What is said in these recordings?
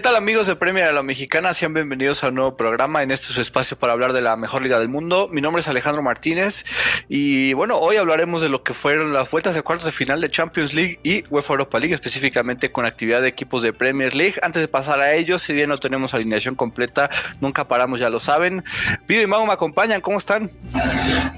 ¿Qué tal amigos de Premier a la Mexicana? Sean bienvenidos a un nuevo programa en este su espacio para hablar de la mejor liga del mundo. Mi nombre es Alejandro Martínez y bueno, hoy hablaremos de lo que fueron las vueltas de cuartos de final de Champions League y UEFA Europa League, específicamente con actividad de equipos de Premier League. Antes de pasar a ellos, si bien no tenemos alineación completa, nunca paramos, ya lo saben. Pido y Mau me acompañan, ¿cómo están?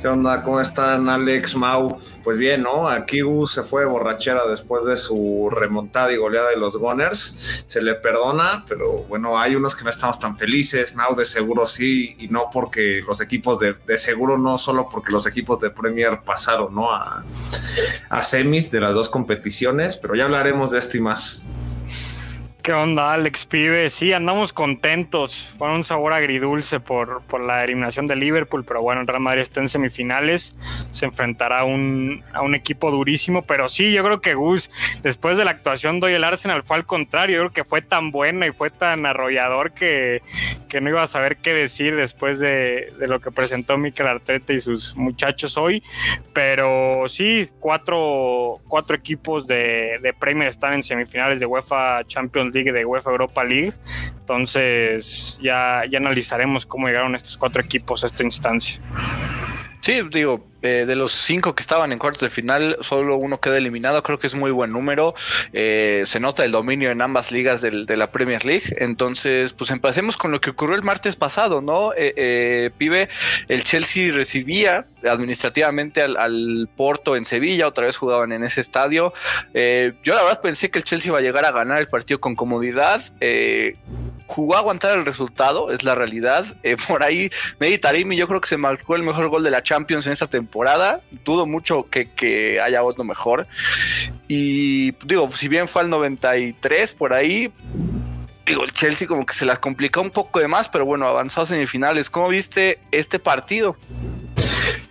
¿Qué onda? ¿Cómo están Alex, Mau? Pues bien, ¿no? Aquí se fue borrachera después de su remontada y goleada de los Gunners. Se le perdona, pero bueno, hay unos que no estamos tan felices. Mau de seguro sí, y no porque los equipos de, de seguro no solo porque los equipos de Premier pasaron, ¿no? A, a semis de las dos competiciones, pero ya hablaremos de esto y más. ¿Qué onda, Alex Pibe? Sí, andamos contentos. Con un sabor agridulce por, por la eliminación de Liverpool, pero bueno, el Real Madrid está en semifinales. Se enfrentará a un, a un equipo durísimo, pero sí, yo creo que Gus, después de la actuación de hoy el Arsenal fue al contrario. Yo creo que fue tan buena y fue tan arrollador que, que no iba a saber qué decir después de, de lo que presentó Mikel Arteta y sus muchachos hoy. Pero sí, cuatro, cuatro equipos de, de Premier están en semifinales de UEFA Champions League de UEFA Europa League. Entonces ya, ya analizaremos cómo llegaron estos cuatro equipos a esta instancia. Sí, digo, eh, de los cinco que estaban en cuartos de final, solo uno queda eliminado. Creo que es muy buen número. Eh, se nota el dominio en ambas ligas del, de la Premier League. Entonces, pues empecemos con lo que ocurrió el martes pasado, ¿no? Eh, pibe, el Chelsea recibía administrativamente al, al, Porto en Sevilla. Otra vez jugaban en ese estadio. yo la verdad pensé que el Chelsea iba a llegar a ganar el partido con comodidad jugó a aguantar el resultado, es la realidad. Eh, por ahí, Medi Tarimi, yo creo que se marcó el mejor gol de la Champions en esta temporada. Dudo mucho que, que haya otro mejor. Y digo, si bien fue al 93 por ahí, digo, el Chelsea como que se las complicó un poco de más, pero bueno, avanzó a semifinales. ¿Cómo viste este partido?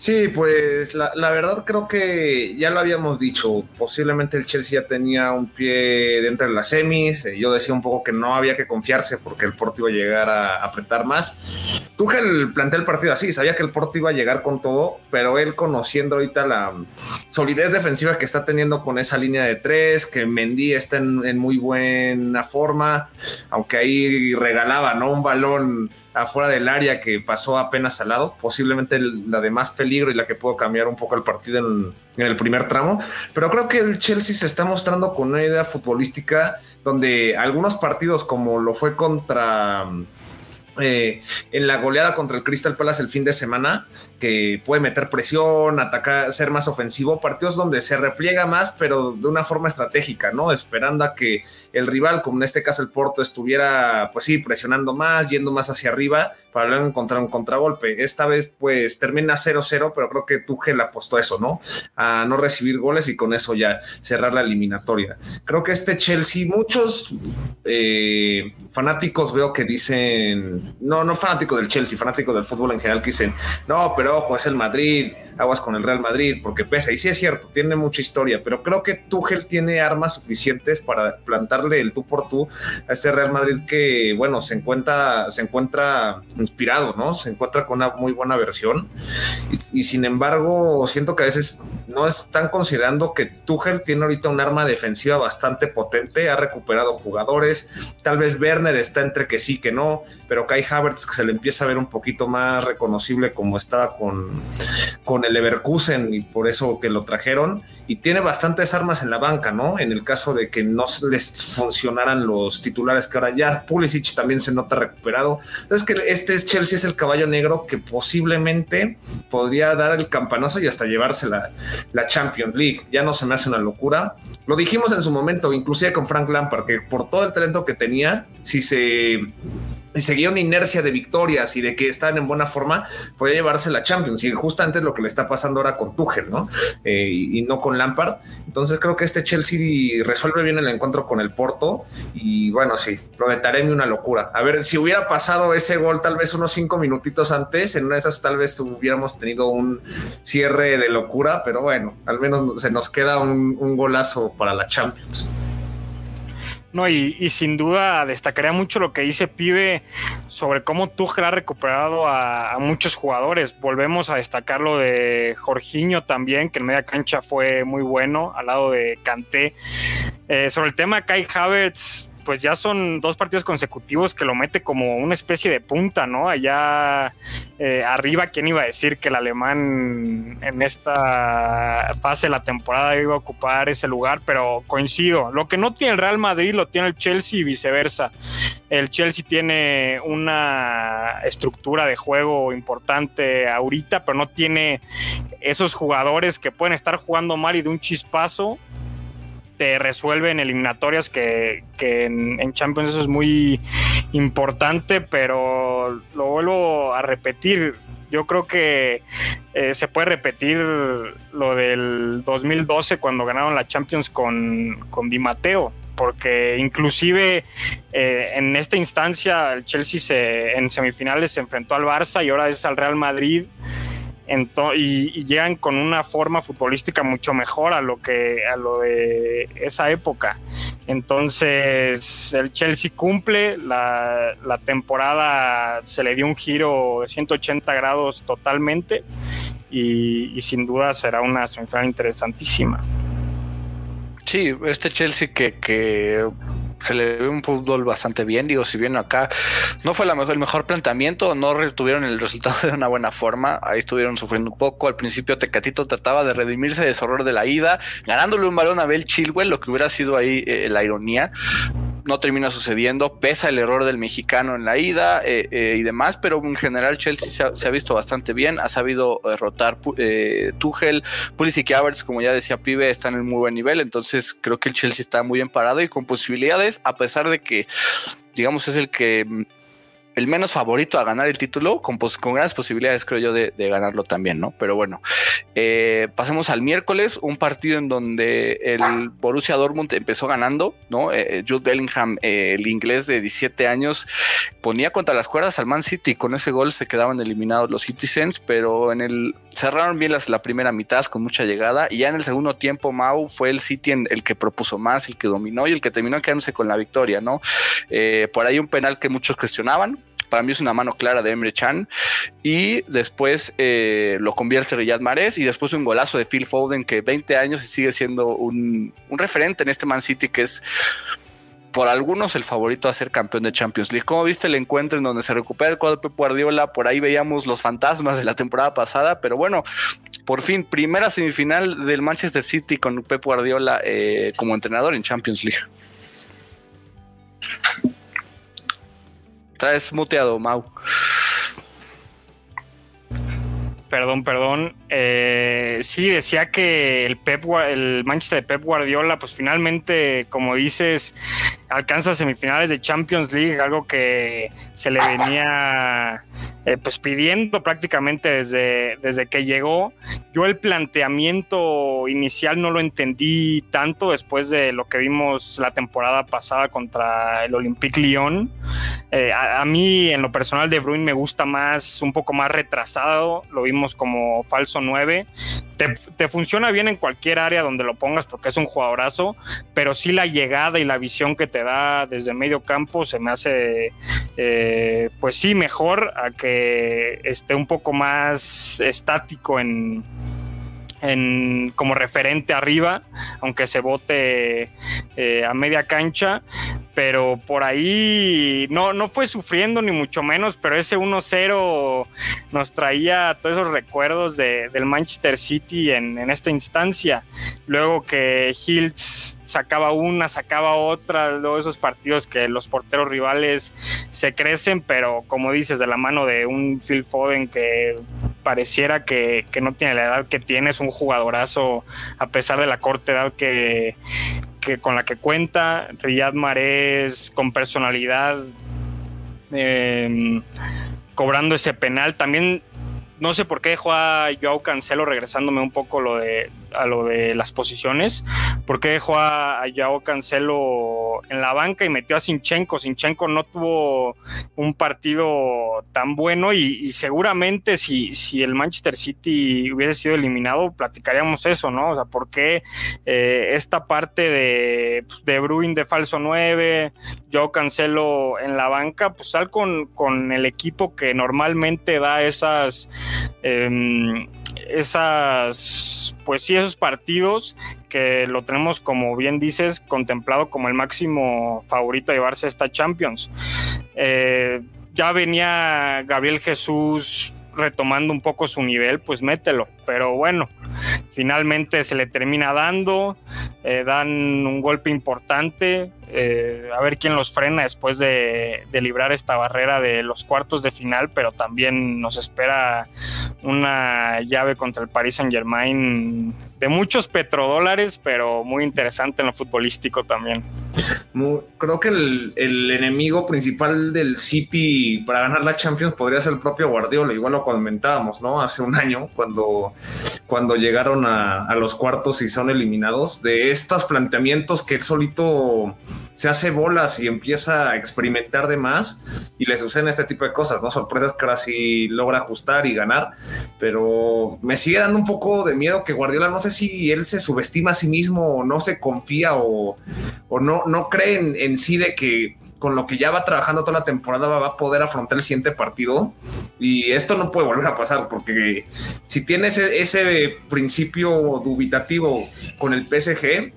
Sí, pues la, la, verdad creo que ya lo habíamos dicho, posiblemente el Chelsea ya tenía un pie dentro de las semis, eh, yo decía un poco que no había que confiarse porque el Porto iba a llegar a apretar más. Tuchel planteó el partido así, sabía que el Porto iba a llegar con todo, pero él conociendo ahorita la solidez defensiva que está teniendo con esa línea de tres, que Mendy está en, en muy buena forma, aunque ahí regalaba, ¿no? Un balón afuera del área que pasó apenas al lado, posiblemente la de más peligro y la que pudo cambiar un poco el partido en, el primer tramo. Pero creo que el Chelsea se está mostrando con una idea futbolística donde algunos partidos, como lo fue contra. Eh, en la goleada contra el Crystal Palace el fin de semana, que puede meter presión, atacar, ser más ofensivo, partidos donde se repliega más, pero de una forma estratégica, ¿no? Esperando a que el rival, como en este caso el Porto, estuviera, pues sí, presionando más, yendo más hacia arriba para luego encontrar un contragolpe. Esta vez, pues termina 0-0, pero creo que Tuchel apostó eso, ¿no? A no recibir goles y con eso ya cerrar la eliminatoria. Creo que este Chelsea, muchos eh, fanáticos veo que dicen, no, no fanáticos del Chelsea, fanáticos del fútbol en general, que dicen, no, pero ojo, es el Madrid, aguas con el Real Madrid, porque pesa. Y sí es cierto, tiene mucha historia, pero creo que Tuchel tiene armas suficientes para plantarle el tú por tú a este Real Madrid que, bueno, se encuentra, se encuentra inspirado, ¿no? Se encuentra con una muy buena versión. Y, sin embargo, siento que a veces no están considerando que Tuchel tiene ahorita un arma defensiva bastante potente, ha recuperado jugadores, tal vez Werner está entre que sí, que no, pero Kai Havertz se le empieza a ver un poquito más reconocible como estaba con, con el Leverkusen y por eso que lo trajeron y tiene bastantes armas en la banca, ¿no? En el caso de que no les funcionaran los titulares que ahora ya Pulisic también se nota recuperado. Entonces que este es Chelsea es el caballo negro que posiblemente podría dar el campanazo y hasta llevarse la, la Champions League. Ya no se me hace una locura. Lo dijimos en su momento, inclusive con Frank Lampard, que por todo el talento que tenía, si se y seguía una inercia de victorias y de que están en buena forma, podía llevarse la Champions. Y justamente es lo que le está pasando ahora con Tuchel, ¿no? Eh, y, no con Lampard. Entonces creo que este Chelsea resuelve bien el encuentro con el Porto. Y bueno, sí, lo de Taremi una locura. A ver, si hubiera pasado ese gol tal vez unos cinco minutitos antes, en una de esas tal vez hubiéramos tenido un cierre de locura, pero bueno, al menos se nos queda un, un golazo para la Champions. No, y, y, sin duda destacaría mucho lo que dice Pibe sobre cómo Tuchel ha recuperado a, muchos jugadores. Volvemos a destacar lo de Jorginho también, que en media cancha fue muy bueno, al lado de Kanté. Eh, sobre el tema Kai Havertz, pues ya son dos partidos consecutivos que lo mete como una especie de punta, ¿no? Allá eh, arriba, ¿quién iba a decir que el alemán en esta fase de la temporada iba a ocupar ese lugar? Pero coincido, lo que no tiene el Real Madrid lo tiene el Chelsea y viceversa. El Chelsea tiene una estructura de juego importante ahorita, pero no tiene esos jugadores que pueden estar jugando mal y de un chispazo te resuelven eliminatorias que, en, Champions eso es muy importante, pero lo vuelvo a repetir. Yo creo que eh, se puede repetir lo del 2012 cuando ganaron la Champions con, con Di Matteo, porque inclusive eh, en esta instancia el Chelsea se, en semifinales se enfrentó al Barça y ahora es al Real Madrid y, llegan con una forma futbolística mucho mejor a lo que a lo de esa época. Entonces el Chelsea cumple, la, temporada se le dio un giro de 180 grados totalmente y, sin duda será una semifinal interesantísima. Sí, este Chelsea que, que se le ve un fútbol bastante bien. Digo, si bien acá no fue el mejor planteamiento, no retuvieron el resultado de una buena forma. Ahí estuvieron sufriendo un poco. Al principio Tecatito trataba de redimirse de su horror de la ida, ganándole un balón a Bel Chilwell, lo que hubiera sido ahí eh, la ironía no termina sucediendo, pesa el error del mexicano en la ida eh, eh, y demás, pero en general Chelsea se ha, visto bastante bien, ha sabido derrotar eh, Tuchel, Pulisic y Havertz, como ya decía Pibe, están en muy buen nivel, entonces creo que el Chelsea está muy bien parado y con posibilidades, a pesar de que, digamos, es el que el menos favorito a ganar el título, con, con grandes posibilidades, creo yo, de, ganarlo también, ¿no? Pero bueno, eh, pasemos al miércoles, un partido en donde el Borussia Dortmund empezó ganando, ¿no? Eh, eh, Jude Bellingham, el inglés de 17 años, ponía contra las cuerdas al Man City, con ese gol se quedaban eliminados los Citizens, pero en el cerraron bien las, la primera mitad con mucha llegada y ya en el segundo tiempo Mau fue el City el que propuso más, el que dominó y el que terminó quedándose con la victoria, ¿no? por ahí un penal que muchos cuestionaban, para mí es una mano clara de Emre Chan. Y después eh, lo convierte Riyad Mahrez y después un golazo de Phil Foden que 20 años y sigue siendo un, referente en este Man City que es por algunos el favorito a ser campeón de Champions League. ¿Cómo viste el encuentro en donde se recupera el cuadro de Pep Guardiola? Por ahí veíamos los fantasmas de la temporada pasada, pero bueno, por fin, primera semifinal del Manchester City con Pep Guardiola eh, como entrenador en Champions League. Traes muteado, Mau. Perdón, perdón. Eh, sí, decía que el Pep, el Manchester de Pep Guardiola, pues finalmente, como dices, alcanza semifinales de Champions League, algo que se le venía eh, pues pidiendo prácticamente desde, desde que llegó. Yo el planteamiento inicial no lo entendí tanto después de lo que vimos la temporada pasada contra el Olympique Lyon. Eh, a, mí en lo personal de Bruin me gusta más, un poco más retrasado, lo vimos como falso 9. Te, funciona bien en cualquier área donde lo pongas porque es un jugadorazo, pero sí la llegada y la visión que te da desde medio campo se me hace, eh, pues sí, mejor a que esté un poco más estático en, en, como referente arriba, aunque se vote eh, a media cancha, pero por ahí no, no fue sufriendo ni mucho menos, pero ese 1-0 nos traía todos esos recuerdos de, del Manchester City en, en, esta instancia. Luego que Hills sacaba una, sacaba otra, luego esos partidos que los porteros rivales se crecen, pero como dices, de la mano de un Phil Foden que pareciera que, que no tiene la edad que tiene, es un jugadorazo a pesar de la corta edad que, que con la que cuenta. Riyad Mahrez con personalidad, em, cobrando ese penal. También no sé por qué dejó a Joao Cancelo regresándome un poco lo de, a lo de las posiciones, porque dejó a, a Cancelo en la banca y metió a Sinchenko. Sinchenko no tuvo un partido tan bueno y, seguramente si, si, el Manchester City hubiese sido eliminado, platicaríamos eso, ¿no? O sea, ¿por qué eh, esta parte de, pues, de Bruin de falso 9, Joao Cancelo en la banca, pues sal con, con el equipo que normalmente da esas... Em, esas, pues sí, esos partidos porque lo tenemos, como bien dices, contemplado como el máximo favorito a llevarse esta Champions. Eh, ya venía Gabriel Jesús retomando un poco su nivel, pues mételo. Pero bueno, finalmente se le termina dando, eh, dan un golpe importante, eh, a ver quién los frena después de, librar esta barrera de los cuartos de final, pero también nos espera una llave contra el Paris Saint Germain de muchos petrodólares, pero muy interesante en lo futbolístico también. Creo que el, enemigo principal del City para ganar la Champions podría ser el propio Guardiola, igual lo comentábamos, ¿no? Hace un año, cuando, cuando llegaron a, los cuartos y son eliminados, de estos planteamientos que él solito se hace bolas y empieza a experimentar de más y le suceden este tipo de cosas, ¿no? Sorpresas que ahora sí logra ajustar y ganar, pero me sigue dando un poco de miedo que Guardiola, no sé si él se subestima a sí mismo o no se confía o, no, no cree en, sí de que con lo que ya va trabajando toda la temporada va a poder afrontar el siguiente partido. Y esto no puede volver a pasar porque si tiene ese, ese principio dubitativo con el PSG,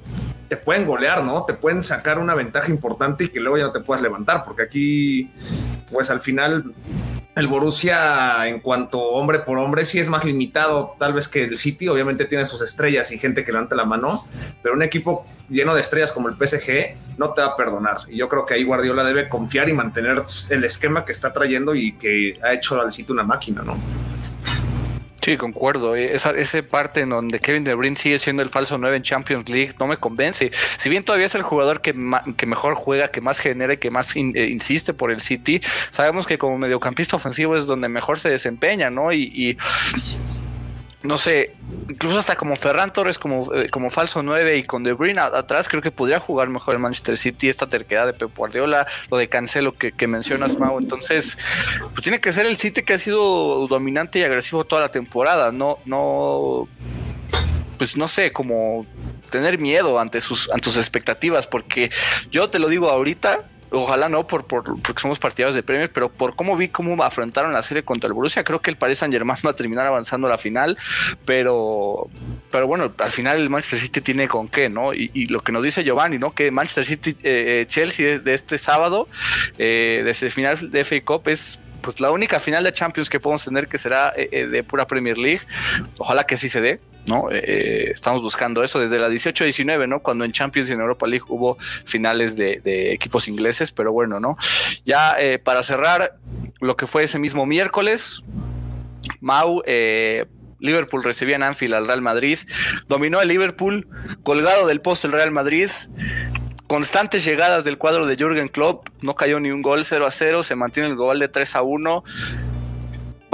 te pueden golear, ¿no? Te pueden sacar una ventaja importante y que luego ya no te puedas levantar, porque aquí, pues al final, el Borussia en cuanto hombre por hombre sí es más limitado tal vez que el City, obviamente tiene sus estrellas y gente que levanta la mano, pero un equipo lleno de estrellas como el PSG no te va a perdonar. Y yo creo que ahí Guardiola debe confiar y mantener el esquema que está trayendo y que ha hecho al City una máquina, ¿no? Sí, concuerdo. Eh, esa, esa parte en donde Kevin De Bruyne sigue siendo el falso 9 en Champions League no me convence. Si bien todavía es el jugador que, que mejor juega, que más genera y que más eh, insiste por el City, sabemos que como mediocampista ofensivo es donde mejor se desempeña, ¿no? y no sé, incluso hasta como Ferran Torres como, eh, como falso 9 y con De Bruyne atrás creo que podría jugar mejor el Manchester City esta terquedad de Pep Guardiola, lo de Cancelo que, que mencionas Mau, entonces pues tiene que ser el City que ha sido dominante y agresivo toda la temporada, no no pues no sé, como tener miedo ante sus ante sus expectativas porque yo te lo digo ahorita ojalá no por, por, porque somos partidarios de premios, pero por cómo vi cómo afrontaron la serie contra el Borussia, creo que el Paris Saint Germain va a terminar avanzando a la final, pero, pero bueno, al final el Manchester City tiene con qué, ¿no? Y, lo que nos dice Giovanni, ¿no? Que Manchester City, eh, eh, Chelsea de, este sábado, eh, de final de FA Cup es pues la única final de Champions que podemos tener que será de pura Premier League. Ojalá que sí se dé. ¿No? Eh, eh, estamos buscando eso desde la 18-19, ¿no? Cuando en Champions y en Europa League hubo finales de, equipos ingleses, pero bueno, ¿no? Ya eh, para cerrar lo que fue ese mismo miércoles, Mau, Liverpool recibía en Anfield al Real Madrid, dominó el Liverpool, colgado del poste el Real Madrid, constantes llegadas del cuadro de Jürgen Klopp, no cayó ni un gol 0 a 0, se mantiene el gol de 3 a 1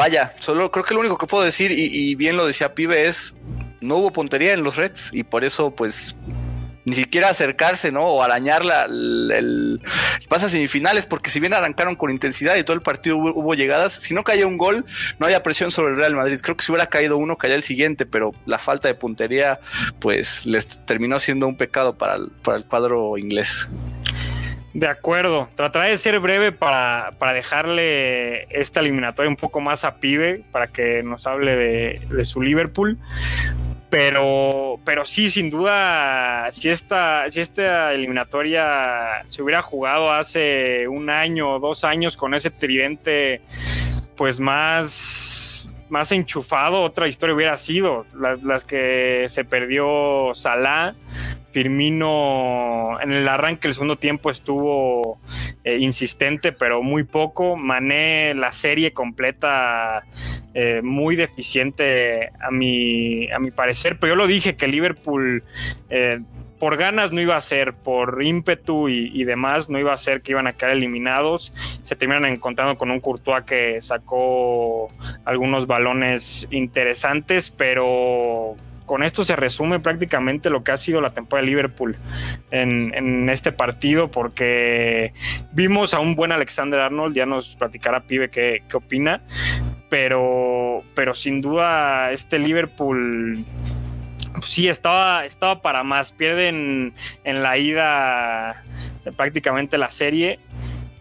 vaya, solo creo que lo único que puedo decir, y, bien lo decía Pibe, es no hubo puntería en los Reds y por eso pues ni siquiera acercarse, ¿no? O arañar la, el, pasa semifinales, porque si bien arrancaron con intensidad y todo el partido hubo, llegadas, si no caía un gol, no había presión sobre el Real Madrid. Creo que si hubiera caído uno, caía el siguiente, pero la falta de puntería, pues les terminó siendo un pecado para para el cuadro inglés. De acuerdo, trataré de ser breve para, dejarle esta eliminatoria un poco más a Pibe, para que nos hable de, su Liverpool. Pero, pero sí, sin duda, si esta, si esta eliminatoria se hubiera jugado hace un año o dos años con ese tridente, pues más, más enchufado, otra historia hubiera sido. Las, las que se perdió Salah Firmino en el arranque del segundo tiempo estuvo eh, insistente, pero muy poco. Mané la serie completa eh, muy deficiente a mi, a mi parecer, pero yo lo dije que Liverpool eh, por ganas no iba a ser, por ímpetu y, demás no iba a ser que iban a quedar eliminados. Se terminan encontrando con un Courtois que sacó algunos balones interesantes, pero con esto se resume prácticamente lo que ha sido la temporada de Liverpool en, este partido, porque vimos a un buen Alexander Arnold, ya nos platicará Pibe qué, qué opina, pero, pero sin duda este Liverpool sí estaba, estaba para más. Pierden en la ida prácticamente la serie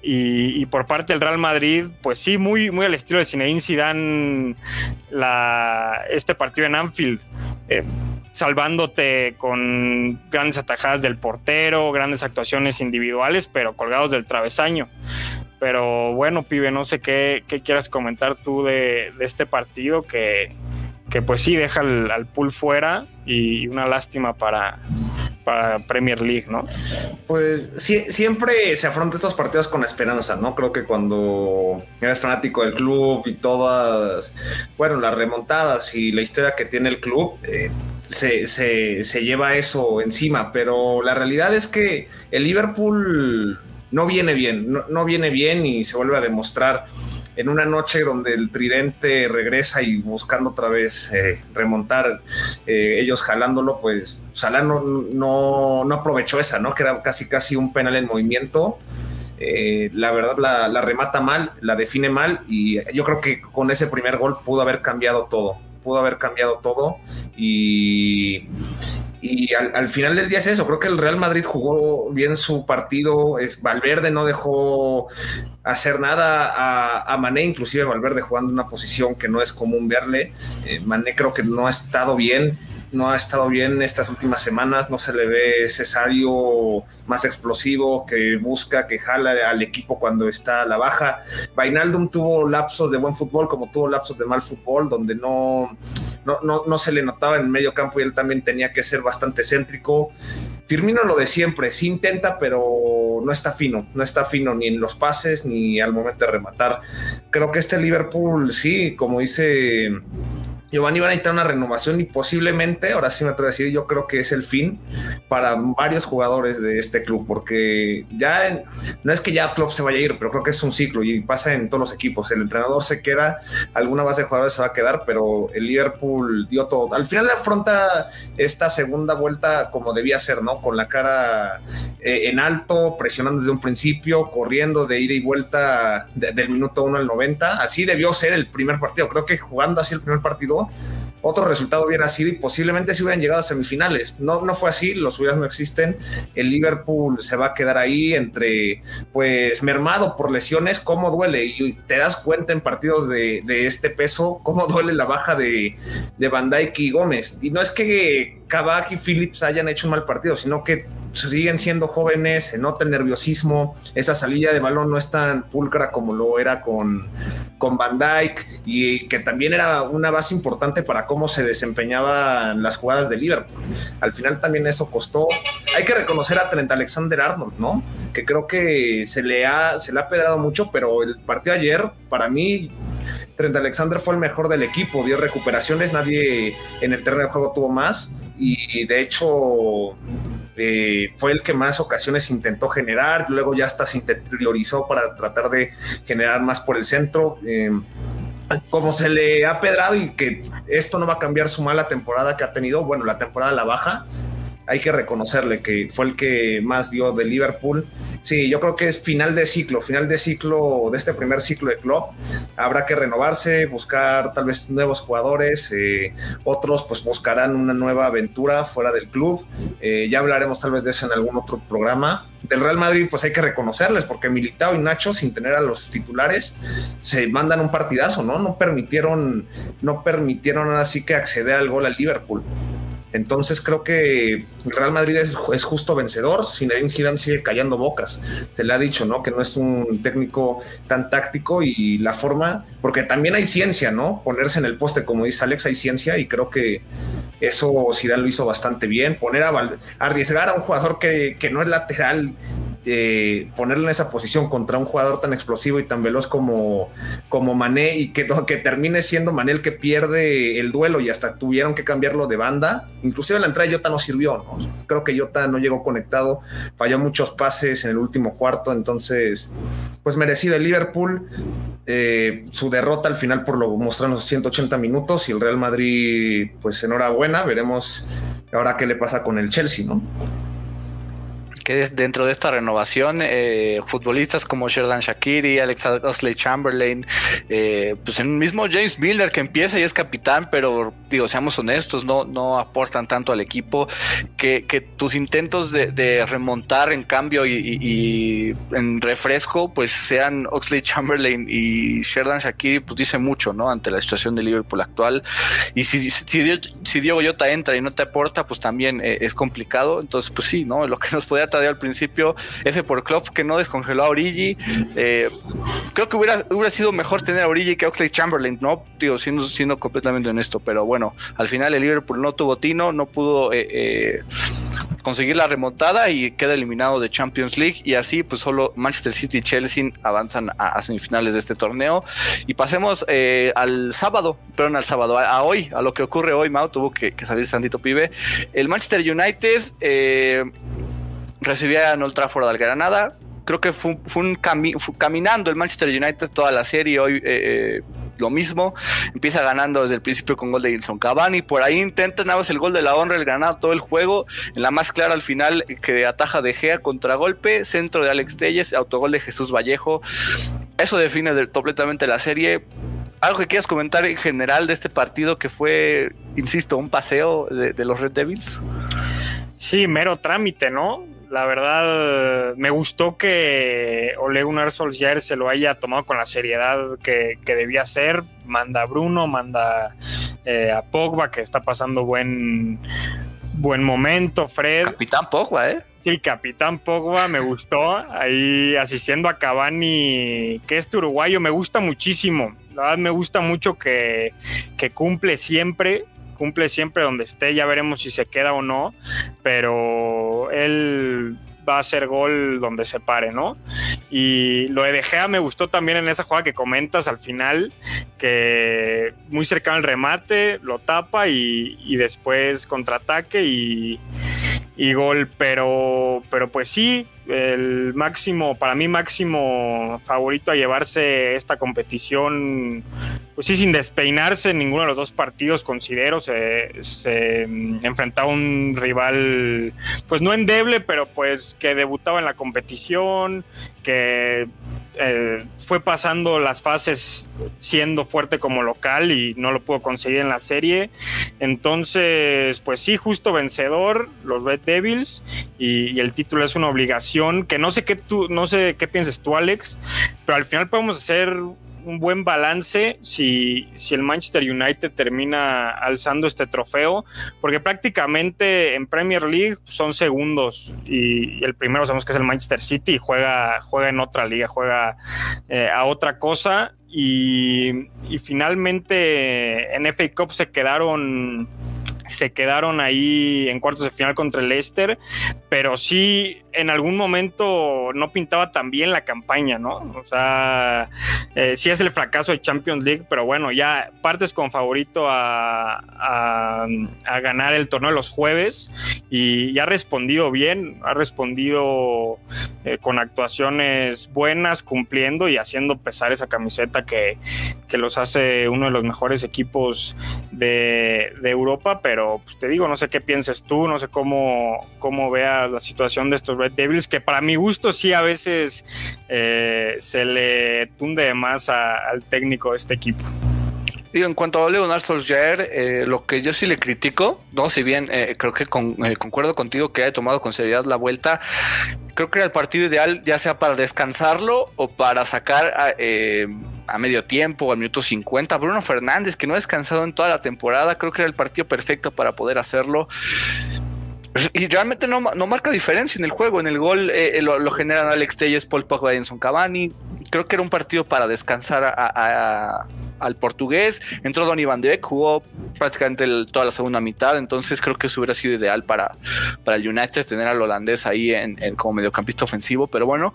y, por parte del Real Madrid, pues sí, muy, muy al estilo de Zinedine Zidane la, este partido en Anfield. Eh, salvándote con grandes atajadas del portero, grandes actuaciones individuales, pero colgados del travesaño. Pero bueno, pibe, no sé qué, quieras comentar tú de, este partido que, que, pues sí deja al, al pool fuera y una lástima para, Premier League, ¿no? Pues siempre se afronta estos partidos con esperanza, ¿no? Creo que cuando eres fanático del club y todas, bueno, las remontadas y la historia que tiene el club, eh, se, se lleva eso encima, pero la realidad es que el Liverpool no viene bien, no, viene bien y se vuelve a demostrar en una noche donde el tridente regresa y buscando otra vez eh, remontar, eh, ellos jalándolo, pues Salah no, aprovechó esa, ¿no? Que era casi casi un penal en movimiento. Eh, la verdad la, remata mal, la define mal y yo creo que con ese primer gol pudo haber cambiado todo, pudo haber cambiado todo y, y al, final del día es eso, creo que el Real Madrid jugó bien su partido, es, Valverde no dejó hacer nada a, Mané, inclusive Valverde jugando una posición que no es común verle, eh, Mané creo que no ha estado bien, no ha estado bien estas últimas semanas, no se le ve ese Sadio más explosivo que busca, que jala al equipo cuando está a la baja. Vainaldum tuvo lapsos de buen fútbol como tuvo lapsos de mal fútbol, donde no, no, no, se le notaba en el medio campo y él también tenía que ser bastante céntrico. Firmino lo de siempre, sí intenta, pero no está fino, no está fino ni en los pases ni al momento de rematar. Creo que este Liverpool, sí, como dice Giovanni va a necesitar una renovación y posiblemente, ahora sí me atrevo a decir, yo creo que es el fin para varios jugadores de este club, porque ya no es que ya Klopp se vaya a ir, pero creo que es un ciclo y pasa en todos los equipos. El entrenador se queda, alguna base de jugadores se va a quedar, pero el Liverpool dio todo. Al final le afronta esta segunda vuelta como debía ser, ¿no? Con la cara eh, en alto, presionando desde un principio, corriendo de ida y vuelta del minuto 1 al 90. Así debió ser el primer partido. Creo que jugando así el primer partido otro resultado hubiera sido y posiblemente si hubieran llegado a semifinales. No, no fue así, los hubieras no existen. El Liverpool se va a quedar ahí entre, pues, mermado por lesiones, cómo duele. Y te das cuenta en partidos de, este peso, cómo duele la baja de, de Van Dijk y Gómez. Y no es que Kabak y Phillips hayan hecho un mal partido, sino que siguen siendo jóvenes, se nota el nerviosismo, esa salida de balón no es tan pulcra como lo era con, con Van Dyke y que también era una base importante para cómo se desempeñaban las jugadas de Liverpool. Al final también eso costó. Hay que reconocer a Trent Alexander Arnold, ¿no? Que creo que se le ha, se le ha pedrado mucho, pero el partido ayer, para mí, Trent Alexander fue el mejor del equipo, dio recuperaciones, nadie en el terreno de juego tuvo más y de hecho eh, fue el que más ocasiones intentó generar, luego ya hasta se interiorizó para tratar de generar más por el centro. Eh, como se le ha pedrado y que esto no va a cambiar su mala temporada que ha tenido, bueno, la temporada la baja, hay que reconocerle que fue el que más dio de Liverpool. Sí, yo creo que es final de ciclo, final de ciclo de este primer ciclo de club. Habrá que renovarse, buscar tal vez nuevos jugadores, eh, otros pues buscarán una nueva aventura fuera del club. Eh, ya hablaremos tal vez de eso en algún otro programa. Del Real Madrid pues hay que reconocerles porque Militao y Nacho sin tener a los titulares se mandan un partidazo, ¿no? No permitieron, no permitieron así que acceder al gol al Liverpool. Entonces creo que Real Madrid es, justo vencedor. Zinedine Zidane sigue callando bocas. Se le ha dicho, ¿no? Que no es un técnico tan táctico y la forma, porque también hay ciencia, ¿no? Ponerse en el poste, como dice Alex, hay ciencia y creo que eso Zidane lo hizo bastante bien. Poner a arriesgar a un jugador que, que no es lateral eh, ponerlo en esa posición contra un jugador tan explosivo y tan veloz como, como Mané y que, que termine siendo Mané el que pierde el duelo y hasta tuvieron que cambiarlo de banda. Inclusive la entrada de Jota no sirvió, creo que Jota no llegó conectado, falló muchos pases en el último cuarto, entonces pues merecido el Liverpool. Eh, su derrota al final por lo mostraron los 180 minutos y el Real Madrid pues enhorabuena, veremos ahora qué le pasa con el Chelsea, ¿no? Que dentro de esta renovación, eh, futbolistas como Sherdan Shakiri, Alex Osley Chamberlain, eh, pues el mismo James Milner que empieza y es capitán, pero digo, seamos honestos, no, no aportan tanto al equipo, que, tus intentos de, remontar en cambio y, en refresco, pues sean Oxley Chamberlain y Sherdan Shakiri, pues dice mucho, ¿no? Ante la situación de Liverpool actual. Y si, si, si Diego Yota entra y no te aporta, pues también eh, es complicado. Entonces, pues sí, ¿no? Lo que nos podía al principio, F por Klopp que no descongeló a Origi. Eh, creo que hubiera, hubiera sido mejor tener a Origi que Oxley Chamberlain, ¿no? Digo, siendo, siendo completamente honesto, pero bueno, al final el Liverpool no tuvo tino, no pudo eh, eh, conseguir la remontada y queda eliminado de Champions League y así pues solo Manchester City y Chelsea avanzan a, semifinales de este torneo y pasemos al sábado, perdón, al sábado, a, hoy, a lo que ocurre hoy, Mau tuvo que, salir Santito Pibe. El Manchester United recibía en Old Trafford al Granada. Creo que fue, un caminando el Manchester United toda la serie. Hoy eh, eh, lo mismo. Empieza ganando desde el principio con gol de Inson Cavani. Por ahí intenta nada más el gol de la honra, el Granada todo el juego. En la más clara al final que ataja de Gea contragolpe. Centro de Alex Telles, autogol de Jesús Vallejo. Eso define completamente la serie. ¿Algo que quieras comentar en general de este partido que fue, insisto, un paseo de los Red Devils? Sí, mero trámite, ¿no? La verdad, me gustó que Ole Gunnar Solskjaer se lo haya tomado con la seriedad que, debía ser. Manda a Bruno, manda eh, a Pogba, que está pasando buen, buen momento. Fred. Capitán Pogba, ¿eh? Sí, Capitán Pogba me gustó. Ahí asistiendo a Cavani, que es uruguayo, me gusta muchísimo. La verdad, me gusta mucho que, que cumple siempre cumple siempre donde esté, ya veremos si se queda o no, pero él va a hacer gol donde se pare, ¿no? Y lo de Gea me gustó también en esa jugada que comentas al final, que muy cercano al remate, lo tapa y, y después contraataque y, y gol, pero, pero pues sí, el máximo, para mí máximo favorito a llevarse esta competición, pues sí, sin despeinarse en ninguno de los dos partidos, considero, se, se enfrentaba a un rival, pues no endeble, pero pues que debutaba en la competición, que eh, fue pasando las fases siendo fuerte como local y no lo pudo conseguir en la serie. Entonces, pues sí, justo vencedor, los Red Devils, y, el título es una obligación que no sé qué tú, no sé qué piensas tú, Alex, pero al final podemos hacer un buen balance si, si el Manchester United termina alzando este trofeo, porque prácticamente en Premier League son segundos y, el primero sabemos que es el Manchester City y juega, juega en otra liga, juega eh, a otra cosa. Y, y finalmente en FA Cup se quedaron se quedaron ahí en cuartos de final contra el Leicester, pero sí en algún momento no pintaba tan bien la campaña, ¿no? O sea, eh, sí es el fracaso de Champions League, pero bueno, ya partes con favorito a, a, ganar el torneo de los jueves y, ya ha respondido bien, ha respondido eh, con actuaciones buenas, cumpliendo y haciendo pesar esa camiseta que, que los hace uno de los mejores equipos de, de Europa, pero pero pues, te digo, no sé qué pienses tú, no sé cómo, cómo veas la situación de estos Red Devils, que para mi gusto sí a veces eh, se le tunde más al técnico de este equipo. Digo, en cuanto a Leonard Solskjaer, eh, lo que yo sí le critico, no, si bien eh, creo que concuerdo contigo que haya tomado con seriedad la vuelta, creo que era el partido ideal, ya sea para descansarlo o para sacar a, medio tiempo al minuto 50. Bruno Fernández, que no ha descansado en toda la temporada, creo que era el partido perfecto para poder hacerlo. Y realmente no, marca diferencia en el juego. En el gol eh, eh, lo, generan Alex Telles, Paul Pogba y Cavani. Creo que era un partido para descansar al portugués. Entró Donny Van de Beek, jugó prácticamente toda la segunda mitad. Entonces creo que eso hubiera sido ideal para, para el United tener al holandés ahí en, como mediocampista ofensivo. Pero bueno,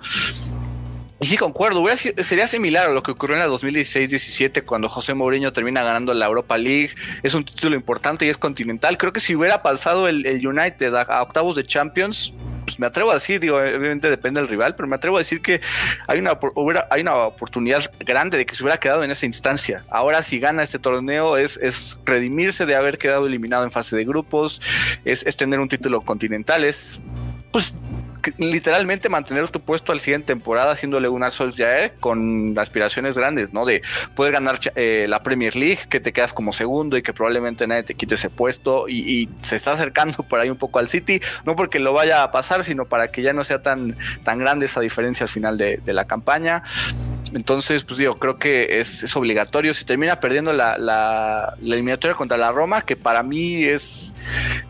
y sí, concuerdo, sería similar a lo que ocurrió en la 2016-17 cuando José Mourinho termina ganando la Europa League. Es un título importante y es continental. Creo que si hubiera pasado el, United a, octavos de Champions, pues me atrevo a decir, digo, obviamente depende del rival, pero me atrevo a decir que hay una, oportunidad grande de que se hubiera quedado en esa instancia. Ahora, si gana este torneo, es, es redimirse de haber quedado eliminado en fase de grupos, es, es tener un título continental, es pues literalmente mantener tu puesto al siguiente temporada haciéndole una Solskjaer con aspiraciones grandes, ¿no? De poder ganar eh, la Premier League, que te quedas como segundo y que probablemente nadie te quite ese puesto y, se está acercando por ahí un poco al City, no porque lo vaya a pasar, sino para que ya no sea tan, tan grande esa diferencia al final de, de la campaña. Entonces, pues digo, creo que es, obligatorio. Si termina perdiendo la, eliminatoria contra la Roma, que para mí es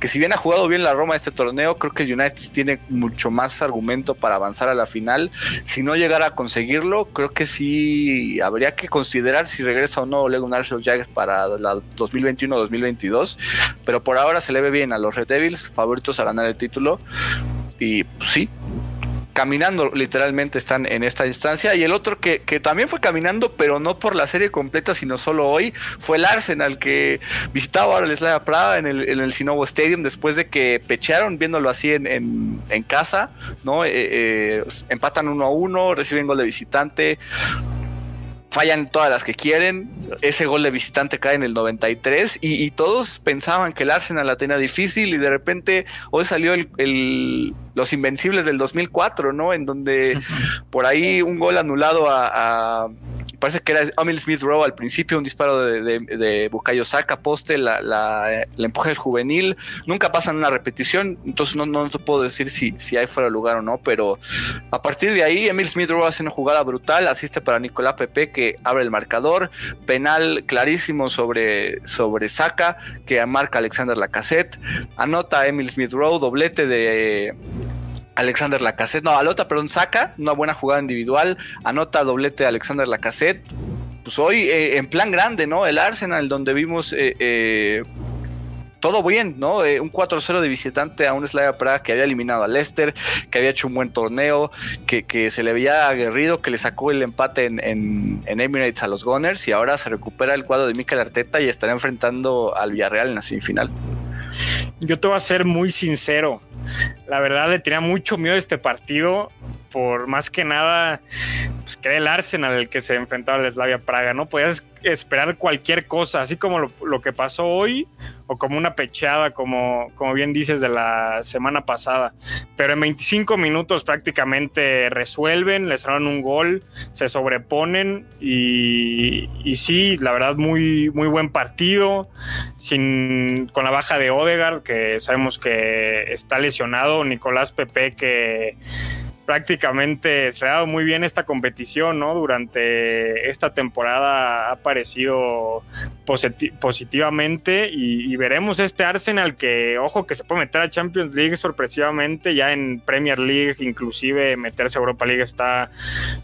que si bien ha jugado bien la Roma este torneo, creo que el United tiene mucho más argumento para avanzar a la final. Si no llegara a conseguirlo, creo que sí habría que considerar si regresa o no Gunnar Solskjaer para la 2021-2022. Pero por ahora se le ve bien a los Red Devils, favoritos a ganar el título. Y pues, sí, caminando literalmente están en esta instancia. Y el otro que, también fue caminando, pero no por la serie completa, sino solo hoy, fue el Arsenal que visitaba ahora el Slavia Praga en el, en el Sinovo Stadium después de que pechearon viéndolo así en, en, casa, ¿no? Eh, eh, empatan uno a uno, reciben gol de visitante fallan todas las que quieren. Ese gol de visitante cae en el 93 y, todos pensaban que el Arsenal la tenía difícil y de repente hoy salió el, los Invencibles del 2004, ¿no? En donde por ahí un gol anulado a parece que era Emil Smith Rowe al principio, un disparo de, de, de Saka, poste, la, la, la empuja del juvenil, nunca pasan una repetición, entonces no, no te puedo decir si, si hay fuera lugar o no, pero a partir de ahí Emil Smith Rowe hace una jugada brutal, asiste para Nicolás Pepe que abre el marcador, penal clarísimo sobre, sobre Saka, que marca Alexander Lacassette, anota Emil Smith Rowe, doblete de Alexander Lacassette, no, Alota, perdón, saca una buena jugada individual, anota doblete de Alexander Lacassette. Pues hoy eh, en plan grande, ¿no? El Arsenal, donde vimos eh, eh, todo bien, ¿no? un 4-0 de visitante a un Slavia Praga que había eliminado a Leicester, que había hecho un buen torneo, que, se le había aguerrido, que le sacó el empate en, Emirates a los Gunners y ahora se recupera el cuadro de Mikel Arteta y estará enfrentando al Villarreal en la semifinal. Yo te voy a ser muy sincero. La verdad le tenía mucho miedo a este partido por más que nada pues, que era el Arsenal el que se enfrentaba al Slavia Praga, ¿no? Podías esperar cualquier cosa, así como lo, que pasó hoy o como una pecheada, como, como bien dices, de la semana pasada. Pero en 25 minutos prácticamente resuelven, les dan un gol, se sobreponen y, y, sí, la verdad, muy, muy buen partido, sin, con la baja de Odegaard, que sabemos que está lesionado, Nicolás Pepe, que prácticamente se ha dado muy bien esta competición, ¿no? Durante esta temporada ha aparecido positivamente y, veremos este Arsenal que, ojo, que se puede meter a Champions League sorpresivamente, ya en Premier League, inclusive meterse a Europa League está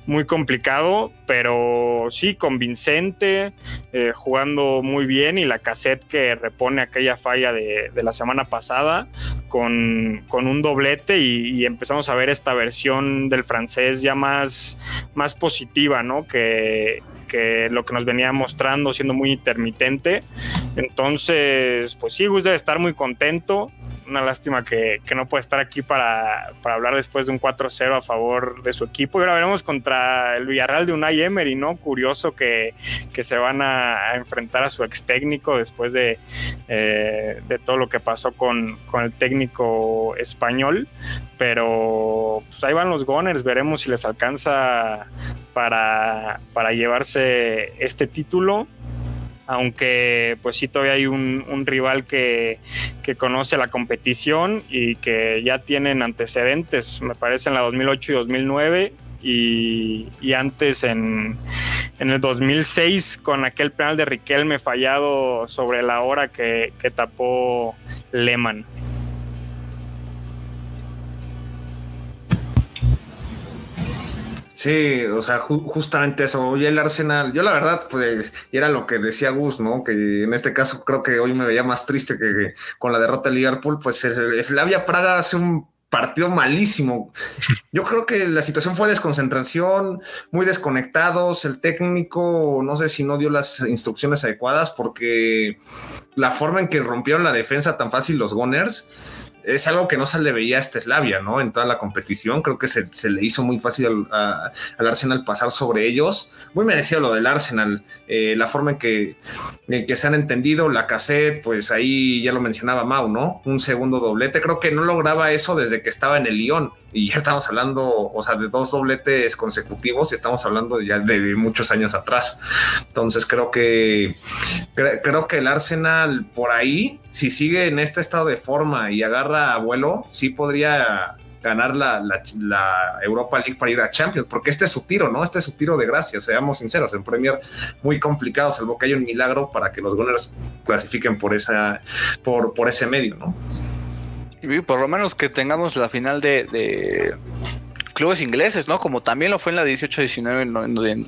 muy complicado, pero sí, convincente, eh, jugando muy bien y la cassette que repone aquella falla de, la semana pasada con, un doblete y empezamos a ver esta versión del francés ya más, más positiva, ¿no? Que, que lo que nos venía mostrando siendo muy intermitente. Entonces, pues sí, Gus debe estar muy contento una lástima que, no puede estar aquí para, hablar después de un 4-0 a favor de su equipo. Y ahora veremos contra el Villarreal de Unai Emery, ¿no? Curioso que, se van a, enfrentar a su ex técnico después de, eh, de todo lo que pasó con, el técnico español. Pero pues ahí van los Gunners, veremos si les alcanza para, para llevarse este título aunque pues sí todavía hay un, rival que, conoce la competición y que ya tienen antecedentes, me parece en la 2008 y 2009 y, antes en, en, el 2006 con aquel penal de Riquelme fallado sobre la hora que, que tapó Lehmann. Sí, o sea, justamente eso. Y el Arsenal, yo la verdad, pues, era lo que decía Gus, ¿no? Que en este caso creo que hoy me veía más triste que, con la derrota de Liverpool, pues Slavia Praga hace un partido malísimo. Yo creo que la situación fue desconcentración, muy desconectados, el técnico no sé si no dio las instrucciones adecuadas porque la forma en que rompieron la defensa tan fácil los Gunners es algo que no se le veía a Slavia, ¿no? En toda la competición, creo que se, le hizo muy fácil al, Arsenal pasar sobre ellos. Muy merecido lo del Arsenal, eh, la forma en que, que se han entendido, la cassette, pues ahí ya lo mencionaba Mau, ¿no? Un segundo doblete, creo que no lograba eso desde que estaba en el Lyon y ya estamos hablando, o sea, de dos dobletes consecutivos y estamos hablando ya de muchos años atrás. Entonces creo que creo que el Arsenal por ahí, si sigue en este estado de forma y agarra a vuelo, sí podría ganar la, Europa League para ir a Champions, porque este es su tiro, ¿no? Este es su tiro de gracia, seamos sinceros, en Premier muy complicado, salvo que haya un milagro para que los Gunners clasifiquen por esa, por, por ese medio, ¿no? Por lo menos que tengamos la final de, clubes ingleses, ¿no? Como también lo fue en la 18-19,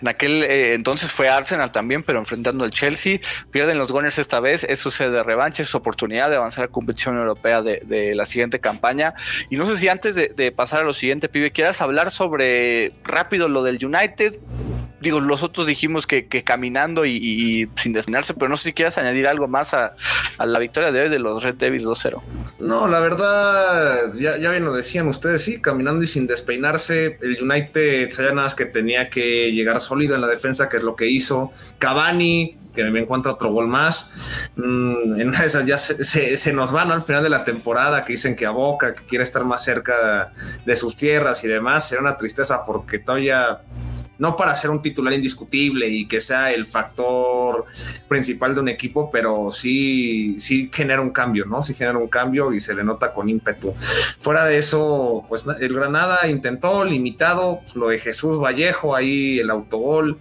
en, aquel eh, entonces fue Arsenal también, pero enfrentando al Chelsea. Pierden los Gunners esta vez, eso se de revanche, es oportunidad de avanzar a la competición europea de, la siguiente campaña. Y no sé si antes de, de pasar a lo siguiente, pibe, quieras hablar sobre rápido lo del United, digo, los otros dijimos que, caminando y, sin despeinarse, pero no sé si quieras añadir algo más a, la victoria de hoy de los Red Devils 2-0. No, la verdad, ya, bien lo decían ustedes, sí, caminando y sin despeinarse, el United sabía nada más que tenía que llegar sólido en la defensa, que es lo que hizo. Cavani, que me encuentra otro gol más. Mm, en una de esas ya se, nos van al final de la temporada, que dicen que a Boca, que quiere estar más cerca de sus tierras y demás. Será una tristeza porque todavía no para ser un titular indiscutible y que sea el factor principal de un equipo, pero sí, sí genera un cambio, ¿no? Sí genera un cambio y se le nota con ímpetu. Fuera de eso, pues el Granada intentó, limitado, lo de Jesús Vallejo, ahí el autogol,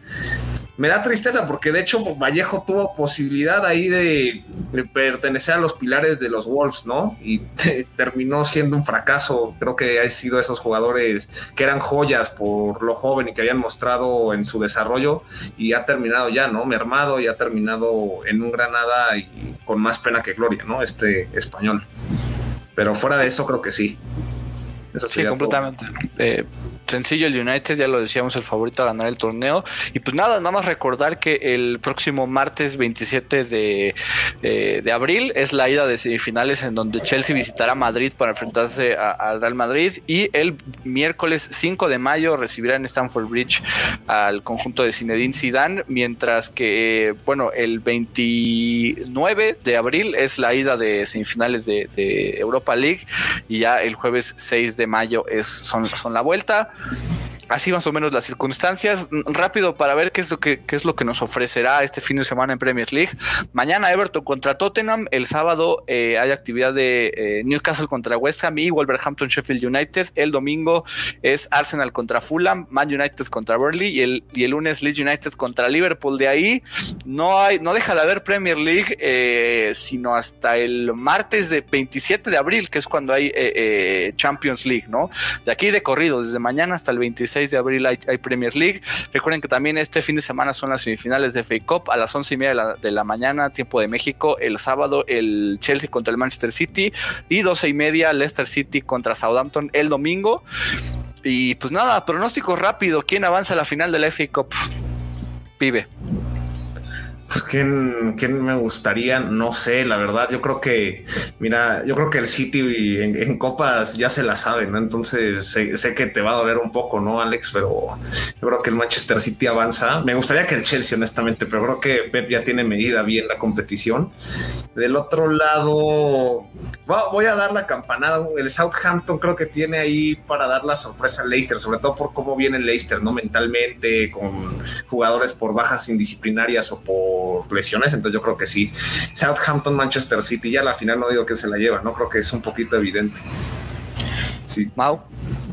me da tristeza porque de hecho Vallejo tuvo posibilidad ahí de, pertenecer a los pilares de los Wolves, ¿no? Y terminó siendo un fracaso. Creo que ha sido esos jugadores que eran joyas por lo joven y que habían mostrado en su desarrollo y ha terminado ya, ¿no? Mermado y ha terminado en un Granada y con más pena que gloria, ¿no? Este español. Pero fuera de eso creo que sí. Sí, completamente. Eh, sencillo el United, ya lo decíamos, el favorito a ganar el torneo. Y pues nada, nada más recordar que el próximo martes 27 de, eh, de abril es la ida de semifinales en donde Chelsea visitará Madrid para enfrentarse al Real Madrid y el miércoles 5 de mayo recibirá en Stamford Bridge al conjunto de Zinedine Zidane, mientras que, bueno, el 29 de abril es la ida de semifinales de, Europa League y ya el jueves 6 de mayo es, son, son la vuelta así más o menos las circunstancias. Rápido para ver qué es lo que qué es lo que nos ofrecerá este fin de semana en Premier League. Mañana Everton contra Tottenham. El sábado eh, hay actividad de eh, Newcastle contra West Ham y Wolverhampton Sheffield United. El domingo es Arsenal contra Fulham, Man United contra Burnley y el, y el lunes Leeds United contra Liverpool. De ahí no hay, no deja de haber Premier League, eh, sino hasta el martes de 27 de abril, que es cuando hay Champions League, ¿no? De aquí de corrido, desde mañana hasta el 26 de abril hay, Premier League. Recuerden que también este fin de semana son las semifinales de FA Cup a las once y media de la, mañana, tiempo de México. El sábado el Chelsea contra el Manchester City y doce y media Leicester City contra Southampton el domingo. Y pues nada, pronóstico rápido. ¿Quién avanza a la final de la FA Cup? Pibe. Pues ¿quién, me gustaría, no sé, la verdad, yo creo que, mira, yo creo que el City en, copas ya se la sabe, ¿no? Entonces sé, que te va a doler un poco, ¿no, Alex? Pero yo creo que el Manchester City avanza. Me gustaría que el Chelsea, honestamente, pero creo que Pep ya tiene medida bien la competición. Del otro lado, voy a dar la campanada. El Southampton creo que tiene ahí para dar la sorpresa al Leicester, sobre todo por cómo viene el Leicester, ¿no? Mentalmente, con jugadores por bajas indisciplinarias o por lesiones, entonces yo creo que sí. Southampton, Manchester City, ya la final no digo que se la lleva, ¿no? Creo que es un poquito evidente. Sí. Mau.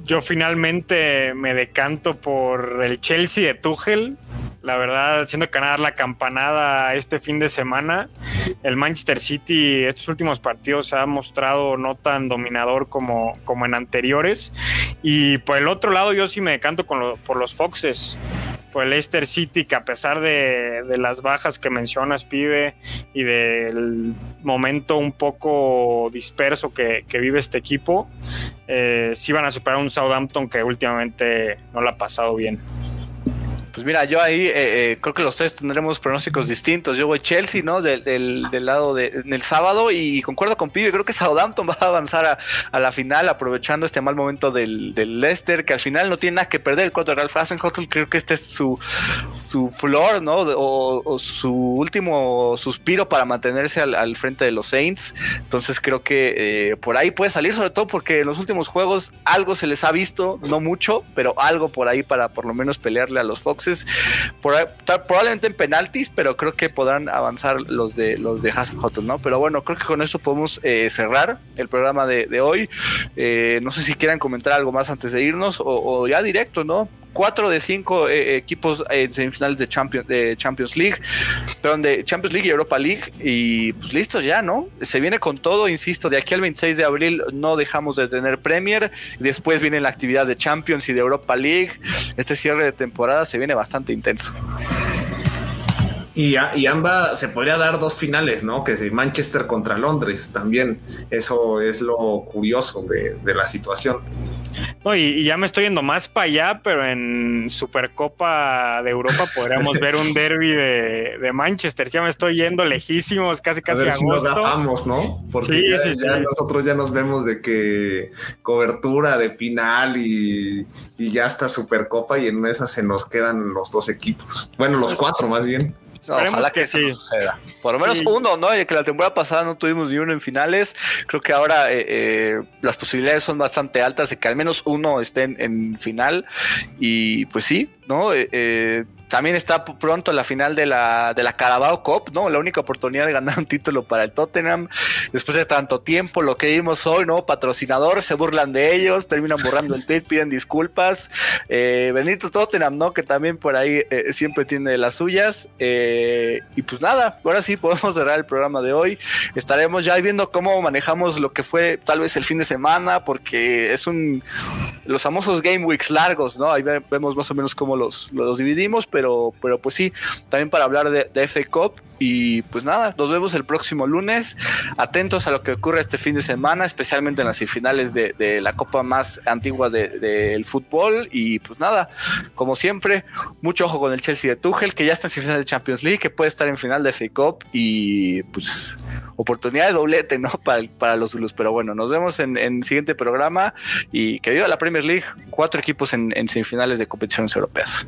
Yo finalmente me decanto por el Chelsea de Tuchel. La verdad, siendo que dar la campanada este fin de semana, el Manchester City estos últimos partidos se ha mostrado no tan dominador como, como en anteriores. Y por el otro lado, yo sí me decanto con por los Foxes por el Leicester City, que a pesar de, las bajas que mencionas, pibe, y del momento un poco disperso que, vive este equipo, eh, sí van a superar un Southampton que últimamente no lo ha pasado bien. Pues mira, yo ahí eh, eh, creo que los tres tendremos pronósticos distintos. Yo voy Chelsea, ¿no? Del, del, lado de, del sábado y concuerdo con Pibe, creo que Southampton va a avanzar a, la final aprovechando este mal momento del, del, Leicester, que al final no tiene nada que perder el de Ralph Hasenhotel, creo que este es su, su flor, ¿no? O, su último suspiro para mantenerse al, frente de los Saints. Entonces creo que eh, por ahí puede salir, sobre todo porque en los últimos juegos algo se les ha visto, no mucho, pero algo por ahí para por lo menos pelearle a los Foxes. Probablemente en penaltis, pero creo que podrán avanzar los de los de Hasenhotel, ¿no? Pero bueno, creo que con esto podemos eh, cerrar el programa de, hoy. Eh, no sé si quieran comentar algo más antes de irnos o, ya directo, ¿no? Cuatro de cinco eh, equipos en semifinales de, Champions, de League, perdón, de Champions League y Europa League, y pues listo ya, ¿no? Se viene con todo, insisto, de aquí al 26 de abril no dejamos de tener Premier, después viene la actividad de Champions y de Europa League, este cierre de temporada se viene bastante intenso. Y, y, ambas se podría dar dos finales, ¿no? Que es Manchester contra Londres también. Eso es lo curioso de, la situación. No, y, ya me estoy yendo más para allá, pero en Supercopa de Europa podríamos ver un derby de, Manchester. Ya me estoy yendo lejísimos, casi casi a ver nos ¿no? Porque ya, nosotros ya nos vemos de que cobertura de final y, y ya está Supercopa y en esa se nos quedan los dos equipos. Bueno, los cuatro más bien ojalá que, eso suceda. Por lo menos uno, ¿no? Y que la temporada pasada no tuvimos ni uno en finales. Creo que ahora eh, eh, las posibilidades son bastante altas de que al menos uno esté en, final. Y pues sí, ¿no? Eh, también está pronto la final de la, de la Carabao Cup, ¿no? La única oportunidad de ganar un título para el Tottenham. Después de tanto tiempo, lo que vimos hoy, ¿no? Patrocinador, se burlan de ellos, terminan borrando el tweet, piden disculpas. Eh, bendito Tottenham, ¿no? Que también por ahí eh, siempre tiene las suyas. Eh, y pues nada, ahora sí podemos cerrar el programa de hoy. Estaremos ya viendo cómo manejamos lo que fue tal vez el fin de semana, porque es un. Los famosos Game Weeks largos, ¿no? Ahí vemos más o menos cómo los, los dividimos, pero pero, pues sí, también para hablar de, de F Cup y pues nada, nos vemos el próximo lunes. Atentos a lo que ocurre este fin de semana, especialmente en las semifinales de, la copa más antigua del fútbol. Y pues nada, como siempre, mucho ojo con el Chelsea de Tuchel, que ya está en semifinal de Champions League, que puede estar en final de FA Cup y pues oportunidad de doblete, ¿no? Para, para los Zulus. Pero bueno, nos vemos en el siguiente programa y que viva la Premier League, cuatro equipos en, en semifinales de competiciones europeas.